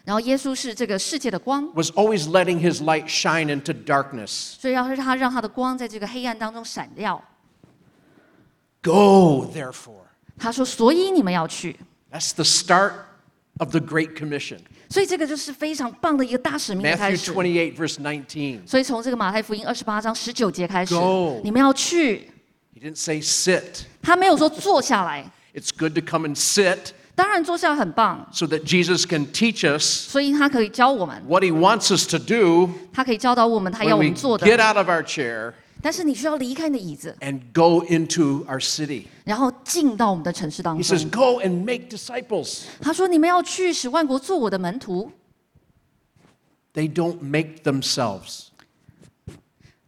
Speaker 3: 然后耶稣是这个世界的光，
Speaker 2: was always letting his light shine into darkness.
Speaker 3: 所以要让他让他的光在这个黑暗当中闪耀。
Speaker 2: Go, therefore.
Speaker 3: 他说：“所以你们要去。
Speaker 2: That's the start of the Great Commission.
Speaker 3: ”所以这个就是非常棒的一个大使命的开
Speaker 2: Matthew
Speaker 3: 始。
Speaker 2: 28, verse 19.
Speaker 3: 所以从这个马太福音二十八章十九节开始
Speaker 2: Go，
Speaker 3: 你们要去，
Speaker 2: He didn't say sit.
Speaker 3: 他没有说坐下来，
Speaker 2: It's good to come and sit
Speaker 3: 当然坐下来很棒，
Speaker 2: so that Jesus can teach us
Speaker 3: 所以他可以教我们，
Speaker 2: what he wants us to do
Speaker 3: 他可以教导我们他要
Speaker 2: when
Speaker 3: 我
Speaker 2: we
Speaker 3: 们做的。
Speaker 2: get out of our chair
Speaker 3: 但是你需要离开你的椅子，
Speaker 2: and go into our city.
Speaker 3: 然后进到我们的城市当
Speaker 2: He says,
Speaker 3: 中。
Speaker 2: Go and make disciples.
Speaker 3: 他说：“你们要去使万国做我的门徒。
Speaker 2: They don't make themselves.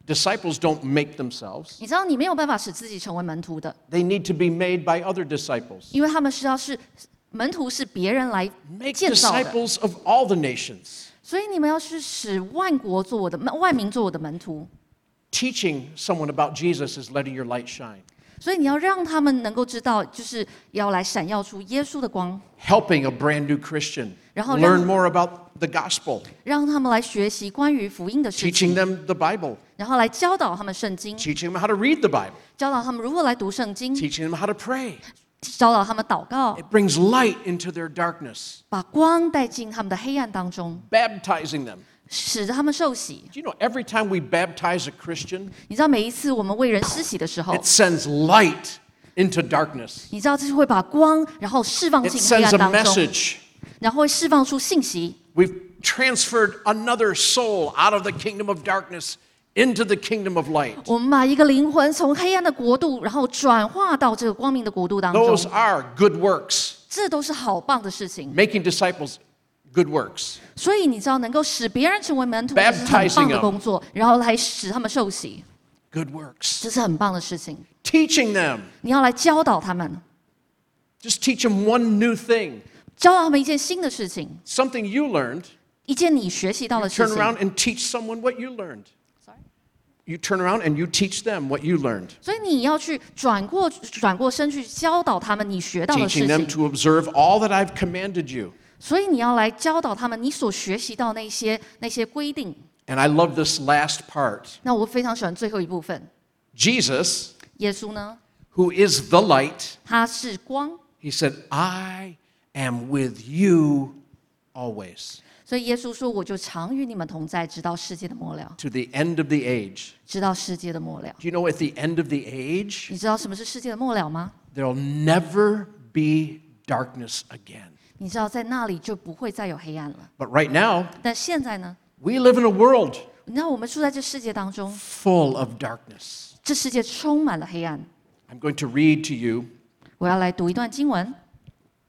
Speaker 2: Disciples don't make themselves,
Speaker 3: 你知道，你没有办法使自己成为门徒的，
Speaker 2: they need to be made by other disciples.
Speaker 3: 因为他们是要是门徒是别人来
Speaker 2: Make
Speaker 3: 建造的，
Speaker 2: disciples of all the nations,
Speaker 3: 所以你们要是使万国做我的万民做我的门徒，
Speaker 2: teaching someone about Jesus is letting your light shine.
Speaker 3: 所以你要让他们能够知道，就是要来闪耀出耶稣的光，
Speaker 2: helping a brand new Christian
Speaker 3: 然后
Speaker 2: learn
Speaker 3: 让-
Speaker 2: more about the gospel,
Speaker 3: 让他们来学习关于福音的事
Speaker 2: teaching
Speaker 3: 情，
Speaker 2: them the Bible,
Speaker 3: 然后来教导他们圣经，
Speaker 2: teaching them how to read the Bible,
Speaker 3: 教导他们如何来读圣经，
Speaker 2: teaching them how to pray.
Speaker 3: 教导他们祷告，
Speaker 2: It brings light into their darkness,
Speaker 3: 把光带进他们的黑暗当中，
Speaker 2: baptizing them.
Speaker 3: 使得他们受洗。
Speaker 2: Do you know every time we baptize a Christian,
Speaker 3: 你知道每一次我们为人施洗的时候
Speaker 2: it，sends light into darkness.
Speaker 3: 你知道这是会把光，然后释放
Speaker 2: It
Speaker 3: 进黑
Speaker 2: sends
Speaker 3: 暗
Speaker 2: a
Speaker 3: 当中，
Speaker 2: message.
Speaker 3: 然后会释放出信息。
Speaker 2: We've transferred another soul out of the kingdom of darkness into the kingdom of light.
Speaker 3: 我们把一个灵魂从黑暗的国度，然后转化到这个光明的国度当
Speaker 2: Those
Speaker 3: 中，
Speaker 2: are good works.
Speaker 3: 这都是好棒的事情。
Speaker 2: Making disciples, good works.
Speaker 3: 所以你知道，能够使别人成为门徒，这是很
Speaker 2: Baptizing
Speaker 3: 棒的
Speaker 2: them
Speaker 3: 工作，然后来使他们受洗，
Speaker 2: Good works.
Speaker 3: 这是很棒的事情。
Speaker 2: Teaching them.
Speaker 3: 你要来教导他们，
Speaker 2: Just teach them one new thing.
Speaker 3: 教导他们一件新的事情，
Speaker 2: Something you learned.
Speaker 3: 一件你学习到的事
Speaker 2: Turn
Speaker 3: 情。
Speaker 2: around and teach someone what you learned. You turn around and you teach them what you learned.
Speaker 3: 所以你要去转过转过身去教导他们你学到的
Speaker 2: Teaching
Speaker 3: 事
Speaker 2: them
Speaker 3: 情，
Speaker 2: to observe all that I've commanded you.
Speaker 3: 所以你要来教导他们你所学习到那些那些规定。
Speaker 2: And I love this last part.
Speaker 3: 那我非常喜欢最后一部分，
Speaker 2: Jesus,
Speaker 3: 耶稣呢，
Speaker 2: who is the light,
Speaker 3: 他是光，
Speaker 2: he said, I am with you always
Speaker 3: 所以耶稣说：“我就常与你们同在，直到世界的末了，
Speaker 2: to the end of the age.
Speaker 3: 直到世界的末了。
Speaker 2: Do you know at the end of the age,
Speaker 3: 你知道什么是世界的末了吗？
Speaker 2: there'll never be darkness again.
Speaker 3: 你知道在那里就不会再有黑暗了。
Speaker 2: But right now,
Speaker 3: 但现在呢
Speaker 2: ？we live in a world
Speaker 3: 你知道我们住在这世界当中
Speaker 2: ，full of darkness.
Speaker 3: 这世界充满了黑暗。
Speaker 2: I'm going to read to you
Speaker 3: 我要来读一段经文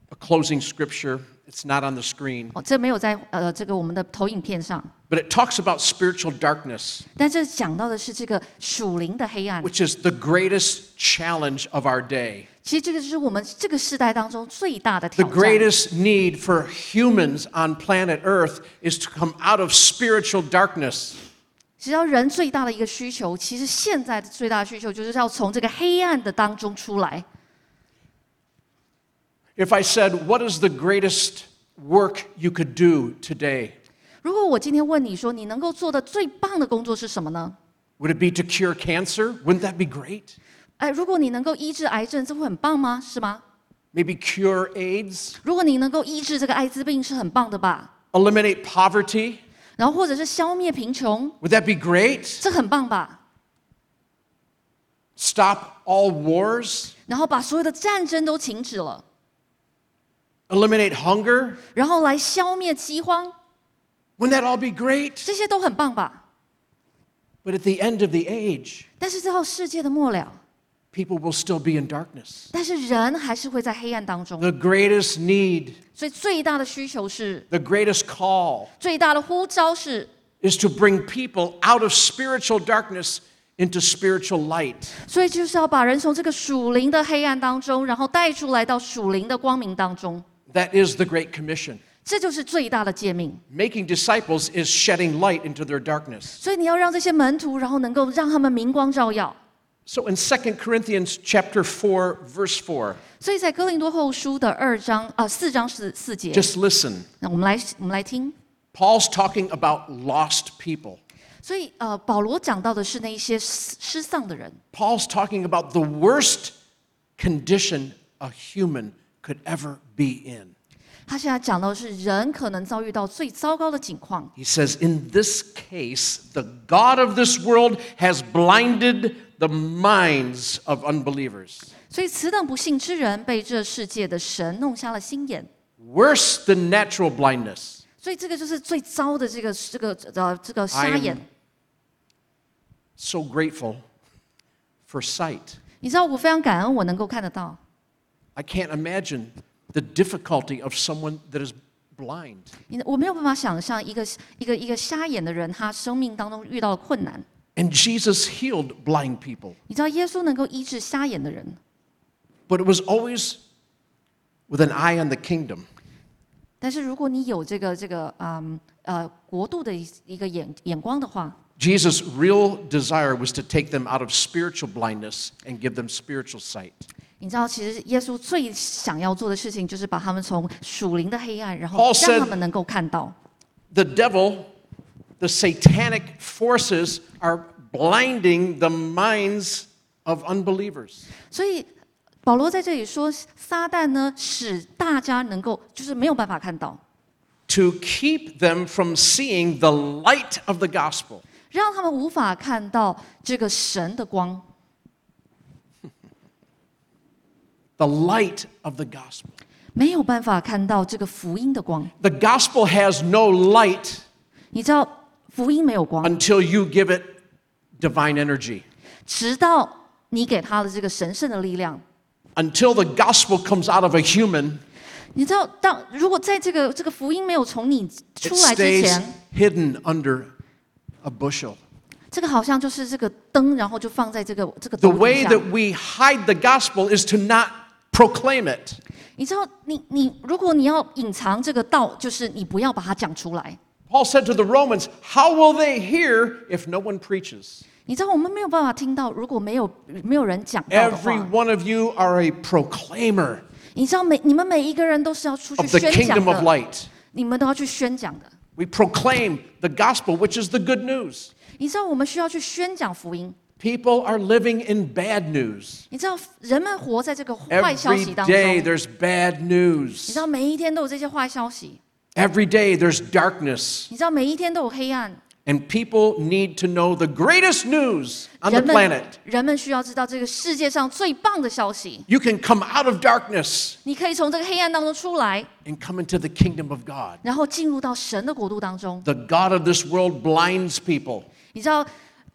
Speaker 2: a closing scripture. It's not on the screen,
Speaker 3: 哦，这没有在呃这个我们的投影片上，
Speaker 2: but it talks about spiritual darkness,
Speaker 3: 但这讲到的是这个属灵的黑暗。
Speaker 2: which is the greatest challenge of our day.
Speaker 3: 其实这个就是我们这个时代当中最大的
Speaker 2: The
Speaker 3: 挑战。
Speaker 2: greatest need for humans on planet Earth is to come out of spiritual darkness.
Speaker 3: 只要人最大的一个需求，其实现在的最大的需求就是要从这个黑暗的当中出来。
Speaker 2: If I said, What is the greatest work you could do today?
Speaker 3: 如果我今天问你说，你能够做的最棒的工作是什么呢？
Speaker 2: Would it be to cure cancer? Wouldn't that be great?
Speaker 3: 哎，如果你能够医治癌症，这会很棒吗？是吗？
Speaker 2: Maybe cure AIDS?
Speaker 3: 如果你能够医治这个艾滋病，是很棒的吧？
Speaker 2: Eliminate poverty?
Speaker 3: 然后或者是消灭贫穷，
Speaker 2: Would that be great?
Speaker 3: 这很棒吧？
Speaker 2: Stop all wars?
Speaker 3: 然后把所有的战争都停止了，
Speaker 2: Eliminate hunger?
Speaker 3: 然后来消灭饥荒，
Speaker 2: Wouldn't that all be great?
Speaker 3: 这些都很棒吧？
Speaker 2: But at the end of the age,
Speaker 3: 但是到世界的末了，
Speaker 2: people will still be in darkness.
Speaker 3: 但是人还是会在黑暗当中。
Speaker 2: The greatest need,
Speaker 3: 所以最大的需求是，
Speaker 2: the greatest call
Speaker 3: 最大的呼召是，
Speaker 2: is to bring people out of spiritual darkness into spiritual light.
Speaker 3: 所以就是要把人从这个属灵的黑暗当中，然后带出来到属灵的光明当中。
Speaker 2: That is the Great Commission.
Speaker 3: 这就是最大的诫命。
Speaker 2: Making disciples is shedding light into their darkness.
Speaker 3: 所以你要让这些门徒，然后能够让他们明光照耀。
Speaker 2: So in 2 Corinthians chapter 4 verse 4,
Speaker 3: 所以在哥林多后书的二章啊四章四四节，
Speaker 2: just listen.
Speaker 3: 那我们来我们来听。
Speaker 2: Paul's talking about lost people.
Speaker 3: 所以呃，保罗讲到的是那一些失失丧的人，
Speaker 2: Paul's talking about the worst condition a human could ever be in.
Speaker 3: 他现在讲到的是人可能遭遇到最糟糕的境况。
Speaker 2: He says, In this case, the God of this world has blinded the minds of unbelievers.
Speaker 3: 所以此等不幸之人被这世界的神弄瞎了心眼。
Speaker 2: Worse than natural blindness.
Speaker 3: 所以这个就是最糟的这个这个呃这个
Speaker 2: I
Speaker 3: 瞎眼
Speaker 2: am。so grateful for sight.
Speaker 3: 你知道我非常感恩我能够看得到。
Speaker 2: I can't imagine the difficulty of someone that is blind.
Speaker 3: 你我没有办法想象一个一个一个瞎眼的人，他生命当中遇到了困难。
Speaker 2: And Jesus healed blind people.
Speaker 3: 你知道耶稣能够医治瞎眼的人，
Speaker 2: But it was always with an eye on the kingdom.
Speaker 3: 但是如果你有这个这个嗯呃国度的一一个眼眼光的话，
Speaker 2: Jesus' real desire was to take them out of spiritual blindness and give them spiritual sight.
Speaker 3: 你知道，其实耶稣最想要做的事情就是把他们从属灵的黑暗，然后
Speaker 2: Paul said-
Speaker 3: 让他们能够看到。
Speaker 2: The devil, the satanic forces are blinding the minds of unbelievers.
Speaker 3: 所以保罗在这里说，撒旦呢使大家能够就是没有办法看到，
Speaker 2: to keep them from seeing the light of the gospel.
Speaker 3: 让他们无法看到这个神的光，
Speaker 2: The light of the gospel.
Speaker 3: 没有办法看到这个福音的光。
Speaker 2: The gospel has no light
Speaker 3: 你知道福音没有光，
Speaker 2: until you give it divine energy.
Speaker 3: 直到你给他的这个神圣的力量。
Speaker 2: Until the gospel comes out of a human,
Speaker 3: 你知道，当如果在这个这个福音没有从你
Speaker 2: it
Speaker 3: 出来之
Speaker 2: stays
Speaker 3: 前，
Speaker 2: hidden under a bushel.
Speaker 3: 这个好像就是这个灯，然后就放在这个这个
Speaker 2: The
Speaker 3: 斗底
Speaker 2: way
Speaker 3: 下。
Speaker 2: that we hide the gospel is to not proclaim it.
Speaker 3: 你知道，你你如果你要隐藏这个道，就是你不要把它讲出来。
Speaker 2: Paul said to the Romans, How will they hear if no one preaches?
Speaker 3: 你知道，我们没有办法听到，如果没有没有人讲道的
Speaker 2: Every
Speaker 3: 话。
Speaker 2: one of you are a proclaimer
Speaker 3: 你知道，每你们每一个人都是要出去
Speaker 2: of the
Speaker 3: 宣讲
Speaker 2: kingdom of
Speaker 3: 的，
Speaker 2: light.
Speaker 3: 你们都要去宣讲的。
Speaker 2: We proclaim the gospel, which is the good news.
Speaker 3: 你知道，我们需要去宣讲福音。
Speaker 2: People are living in bad news.
Speaker 3: 你知道，人们活在这个坏消
Speaker 2: Every
Speaker 3: 息当中。
Speaker 2: day
Speaker 3: 你
Speaker 2: there's bad
Speaker 3: 知
Speaker 2: news.
Speaker 3: 道，每一天都有这些坏消息。
Speaker 2: Every day there's darkness.
Speaker 3: 你知道，每一天都有黑暗。
Speaker 2: And people need to know the greatest news on the
Speaker 3: 人们
Speaker 2: planet.
Speaker 3: 人们需要知道这个世界上最棒的消息。
Speaker 2: You can come out of darkness
Speaker 3: 你可以从这个黑暗当中出来，
Speaker 2: and come into the kingdom of God.
Speaker 3: 然后进入到神的国度当中。
Speaker 2: The God of this world blinds people.
Speaker 3: 你知道，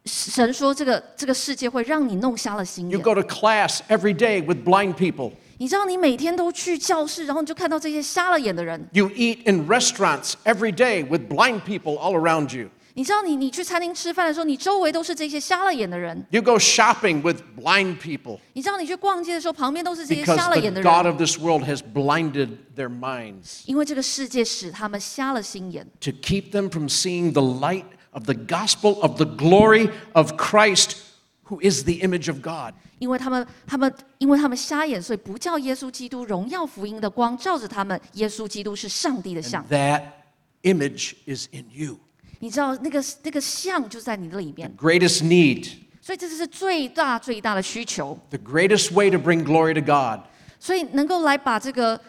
Speaker 3: 神说这个这个世界会让你弄瞎了心
Speaker 2: You
Speaker 3: 眼。
Speaker 2: go to class every day with blind people.
Speaker 3: 你知道，你每天都去教室，然后你就看到这些瞎了眼的人。
Speaker 2: You eat in restaurants every day with blind people all around you.
Speaker 3: 你知道你，你去餐厅吃饭的时候，你周围都是这些瞎了眼的人。
Speaker 2: You go shopping with blind people
Speaker 3: 你知道，你去逛街的时候，旁边都是这些
Speaker 2: because
Speaker 3: 瞎了眼
Speaker 2: the
Speaker 3: 的
Speaker 2: God
Speaker 3: 人，
Speaker 2: of this world has blinded their minds
Speaker 3: 因为这个世界使他们瞎了心眼，
Speaker 2: to keep them from seeing the light of the gospel of the glory of Christ, who is the image of God.
Speaker 3: 因为他们，他们，因为他们瞎眼，所以不叫耶稣基督荣耀福音的光照着他们。耶稣基督是上帝的像
Speaker 2: And，that image is in you.
Speaker 3: 你知道那个那个像就在你的里面，
Speaker 2: Greatest need,
Speaker 3: 所以这就是最大最大的需求。
Speaker 2: the greatest way to bring glory to God
Speaker 3: 所以能够来把这个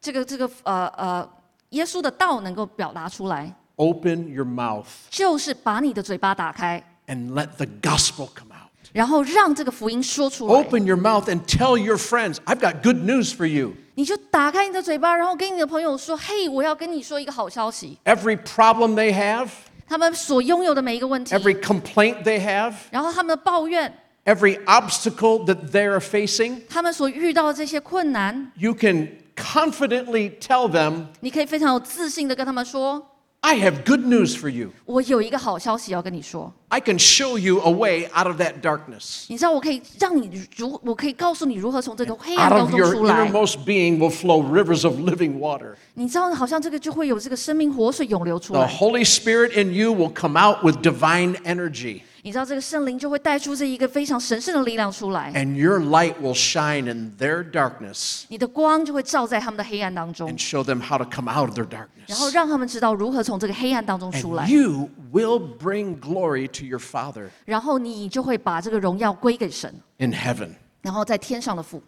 Speaker 3: 这个这个呃呃耶稣的道能够表达出来，
Speaker 2: open your mouth
Speaker 3: 就是把你的嘴巴打开，
Speaker 2: and let the gospel come out.
Speaker 3: 然后让这个福音说出来。
Speaker 2: Open your mouth and tell your friends, I've got good news for you.
Speaker 3: 你就打开你的嘴巴，然后跟你的朋友说：“嘿，我要跟你说一个好消息。
Speaker 2: Every problem they have,
Speaker 3: ”他们所拥有的每一个问题，
Speaker 2: every complaint they have,
Speaker 3: 然后他们的抱怨，
Speaker 2: every obstacle that they're facing,
Speaker 3: 他们所遇到的这些困难，
Speaker 2: you can confidently tell them,
Speaker 3: 你可以非常有自信的跟他们说
Speaker 2: I have good news for you.：“
Speaker 3: 我有一个好消息要跟你说。
Speaker 2: I can show you a way out of that darkness.
Speaker 3: 你知道，我可以让你如，我可以告诉你如何从这个黑暗
Speaker 2: Out
Speaker 3: 当
Speaker 2: of
Speaker 3: 中
Speaker 2: your
Speaker 3: 出来。
Speaker 2: innermost being will flow rivers of living water.
Speaker 3: 你知道，好像这个就会有这个生命活水涌流出
Speaker 2: The
Speaker 3: 来。
Speaker 2: Holy Spirit in you will come out with divine energy,
Speaker 3: 你知道，这个圣灵就会带出这一个非常神圣的力量出来，
Speaker 2: and your light will shine in their darkness
Speaker 3: 你的光就会照在他们的黑暗当中
Speaker 2: and，show them how to come out of their
Speaker 3: 然后
Speaker 2: darkness.
Speaker 3: 让他们知道如何从这个黑暗当中出来
Speaker 2: And。you will bring glory to your Father
Speaker 3: 然后你就会把这个荣耀归给神，
Speaker 2: in heaven.
Speaker 3: 然后在天上的父。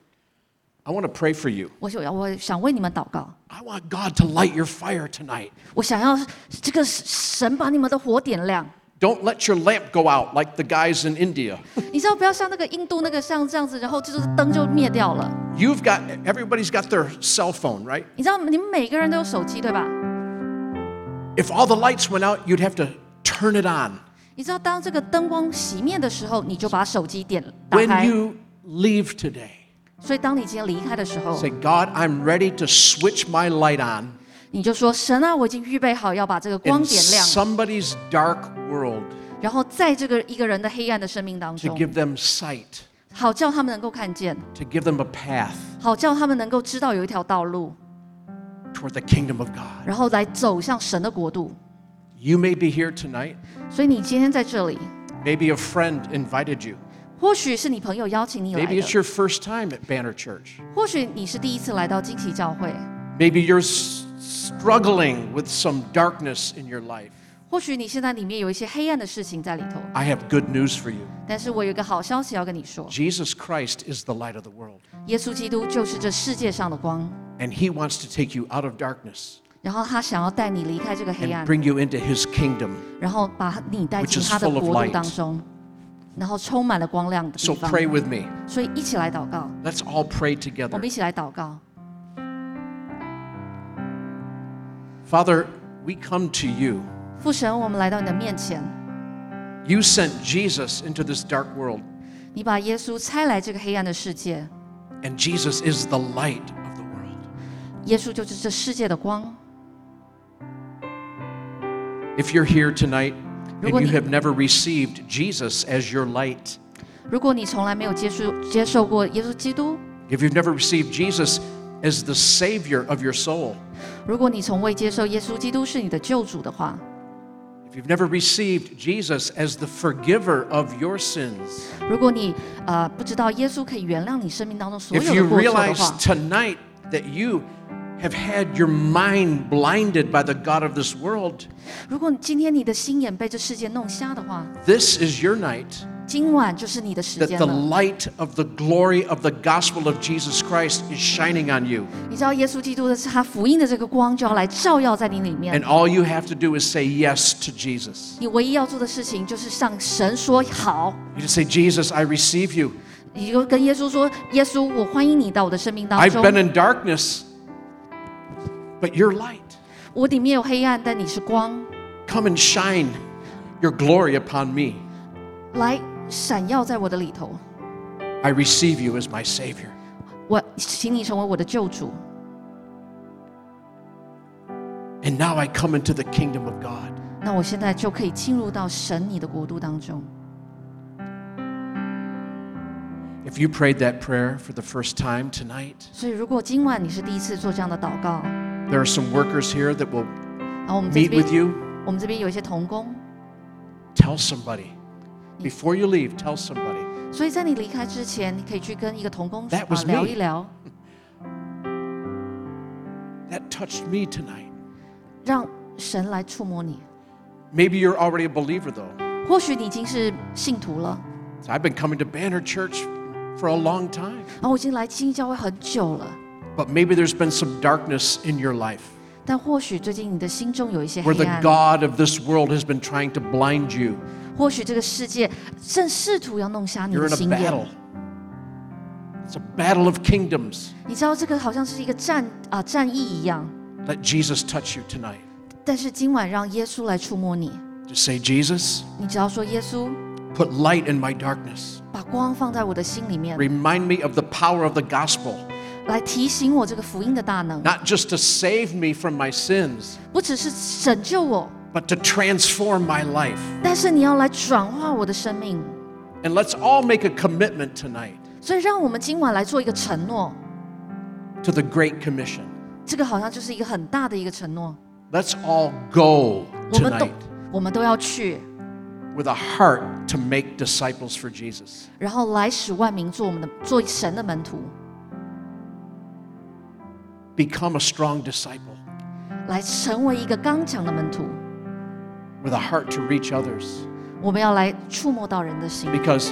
Speaker 2: I want to pray for you.
Speaker 3: 我想要，我想为你们祷告，
Speaker 2: I want God to light your fire tonight.
Speaker 3: 我想要这个神把你们的火点亮。
Speaker 2: Don't let your lamp go out like the guys in India.
Speaker 3: 你知道不要像那个印度那个像这样子，然后就是灯就灭掉了。
Speaker 2: You've got, everybody's got their cell phone, right?
Speaker 3: 你知道你们每个人都有手机对吧？
Speaker 2: If all the lights went out, you'd have to turn it on.
Speaker 3: 你知道当这个灯光熄灭的时候，你就把手机点打
Speaker 2: When
Speaker 3: 开。
Speaker 2: you leave today,
Speaker 3: 所以当你今天离开的时候，
Speaker 2: say, God, I'm ready to switch my light on
Speaker 3: 你就说：“神啊，我已经预备好要把这个
Speaker 2: in
Speaker 3: 光点亮，
Speaker 2: somebody's dark world
Speaker 3: 然后在这个一个人的黑暗的生命当
Speaker 2: to
Speaker 3: 中，
Speaker 2: give them sight,
Speaker 3: 好叫他们能够看见，
Speaker 2: to give them a path
Speaker 3: 好叫他们能够知道有一条道路，
Speaker 2: toward the kingdom of God.
Speaker 3: 然后来走向神的国度。
Speaker 2: You may be here tonight.
Speaker 3: 所以你今天在这里，
Speaker 2: Maybe a friend invited you.
Speaker 3: 或许是你朋友邀请你来
Speaker 2: Maybe it's
Speaker 3: 的，
Speaker 2: your first time at Banner Church.
Speaker 3: 或许你是第一次来到惊奇教会，
Speaker 2: Maybe you're s- struggling with some darkness in your life.
Speaker 3: 或许你现在里面有一些黑暗的事情在里头。
Speaker 2: I have good news for you.
Speaker 3: 但是我有一个好消息要跟你说，
Speaker 2: Jesus Christ is the light of the world,
Speaker 3: 耶稣基督就是这世界上的光，
Speaker 2: and He wants to take you out of darkness
Speaker 3: 然后他想要带你离开这个黑
Speaker 2: and
Speaker 3: 暗，
Speaker 2: bring you into His kingdom.
Speaker 3: 然后把你带
Speaker 2: Which
Speaker 3: 进
Speaker 2: is
Speaker 3: 他的
Speaker 2: full of
Speaker 3: 国
Speaker 2: light.
Speaker 3: 度当中，然后充满了光亮的
Speaker 2: So
Speaker 3: 地方。
Speaker 2: pray with me.
Speaker 3: 所以一起来祷告，
Speaker 2: Let's all pray
Speaker 3: 我
Speaker 2: together.
Speaker 3: 们一起来祷告。
Speaker 2: Father, we come to you.
Speaker 3: 父神，我们来到你的面前，
Speaker 2: You sent Jesus into this dark world,
Speaker 3: 你把耶稣差来这个黑暗的世界，
Speaker 2: and Jesus is the light of the world.
Speaker 3: 耶稣就是这世界的光。
Speaker 2: If you're here tonight
Speaker 3: 如果
Speaker 2: and
Speaker 3: 你-
Speaker 2: you have never received Jesus as your light,
Speaker 3: 如果你从来没有接受接受过耶稣基督，
Speaker 2: if you've never received Jesus as the Savior of your soul,
Speaker 3: 如果你从未接受耶稣基督是你的救主的话，
Speaker 2: if you've never received Jesus as the forgiver of your sins,
Speaker 3: 如果你呃不知道耶稣可以原谅你生命当中所
Speaker 2: if
Speaker 3: 有
Speaker 2: you
Speaker 3: 的过错的
Speaker 2: realize
Speaker 3: 话，
Speaker 2: tonight that you have had your mind blinded by the God of this world,
Speaker 3: 如果今天你的心眼被这世界弄瞎的话，
Speaker 2: this is your night
Speaker 3: 今晚就是你的时
Speaker 2: that
Speaker 3: 间
Speaker 2: the
Speaker 3: 了。
Speaker 2: light of the glory of the gospel of Jesus Christ is shining on you.
Speaker 3: 你知道耶稣基督的是他福音的这个光就要来照耀在你里面
Speaker 2: And。all you have to do is say yes to Jesus.
Speaker 3: 你唯一要做的事情就是向神说好，
Speaker 2: You just say, Jesus, I receive you.
Speaker 3: 你就跟耶稣说：“耶稣，我欢迎你到我的生命当
Speaker 2: I've
Speaker 3: 中。
Speaker 2: been in darkness, but you're light.
Speaker 3: 我里面有黑暗，但你是光，
Speaker 2: Come and shine your glory upon me.
Speaker 3: 来 闪耀在我的里头。
Speaker 2: I receive you as my Savior.
Speaker 3: 我请你成为我的救主。
Speaker 2: And now I come into the kingdom of God.
Speaker 3: 那我现在就可以进入到神你的国度当中。
Speaker 2: If you prayed that prayer for the first time tonight, there are some workers here that will meet with you.
Speaker 3: 我们这边有一些同工
Speaker 2: ，Tell somebody. Mm. Before you leave, tell somebody.
Speaker 3: 所以在你离开之前，你可以去跟一个同工
Speaker 2: That touched me tonight.
Speaker 3: 让神来触摸你。
Speaker 2: Maybe you're already a believer though.
Speaker 3: 或许你已经是信徒了
Speaker 2: ，So I've been coming to Banner Church for a long time,
Speaker 3: 然后我已经来新教会很久了
Speaker 2: ，but maybe there's been some darkness in your life
Speaker 3: 但或许最近你的心中有一些
Speaker 2: where the god of this world has been trying to blind you
Speaker 3: 或许这个世界正试图要弄瞎你
Speaker 2: You're
Speaker 3: 的
Speaker 2: in a
Speaker 3: 心眼
Speaker 2: battle.。It's a battle of kingdoms.
Speaker 3: 你知道这个好像是一个战啊、战役一样，
Speaker 2: Let Jesus touch you tonight.
Speaker 3: 但是今晚让耶稣来触摸你，
Speaker 2: Just say, Jesus,
Speaker 3: 你只要说耶稣，
Speaker 2: put light in my darkness.
Speaker 3: 把光放在我的心里面，
Speaker 2: Remind me of the power of the gospel,
Speaker 3: 来提醒我这个福音的大能，
Speaker 2: not just to save me from my sins,
Speaker 3: 不只是拯救我，
Speaker 2: but to transform my life.
Speaker 3: 但是你要来转化我的生命。
Speaker 2: And let's all make a commitment tonight
Speaker 3: 所以，让我们今晚来做一个承诺，
Speaker 2: to the Great Commission.
Speaker 3: 这个好像就是一个很大的一个承诺。
Speaker 2: Let's all go
Speaker 3: 我们都
Speaker 2: tonight
Speaker 3: 我们都要去，
Speaker 2: with a heart to make disciples for Jesus.
Speaker 3: 然后来使万民做我们的做神的门徒，
Speaker 2: Become a strong disciple
Speaker 3: 来成为一个刚强的门徒。
Speaker 2: with a heart to reach others. Because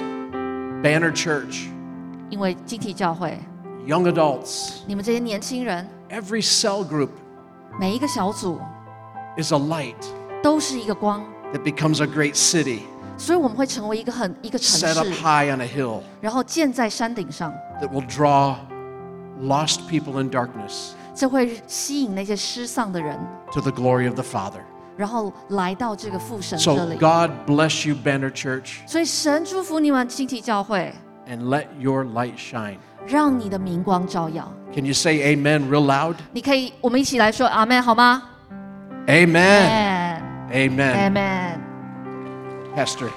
Speaker 2: Banner Church,
Speaker 3: 因为旌旗教会
Speaker 2: ，young adults,
Speaker 3: 你们这些年轻人
Speaker 2: ，every cell group
Speaker 3: 每一个小组
Speaker 2: is a light that becomes a great city set up high on a hill
Speaker 3: 然后建在山顶上
Speaker 2: ，that will draw lost people in darkness to the glory of the Father.
Speaker 3: 然后来到这个父神这里。
Speaker 2: So God bless you, Banner Church.
Speaker 3: 所以神祝福你们旌旗教会。
Speaker 2: And let your light shine.
Speaker 3: 让你的明光照耀。
Speaker 2: Can you say Amen real loud?
Speaker 3: 你可以，我们一起来说 Amen
Speaker 2: Amen.
Speaker 3: Amen.
Speaker 2: Pastor.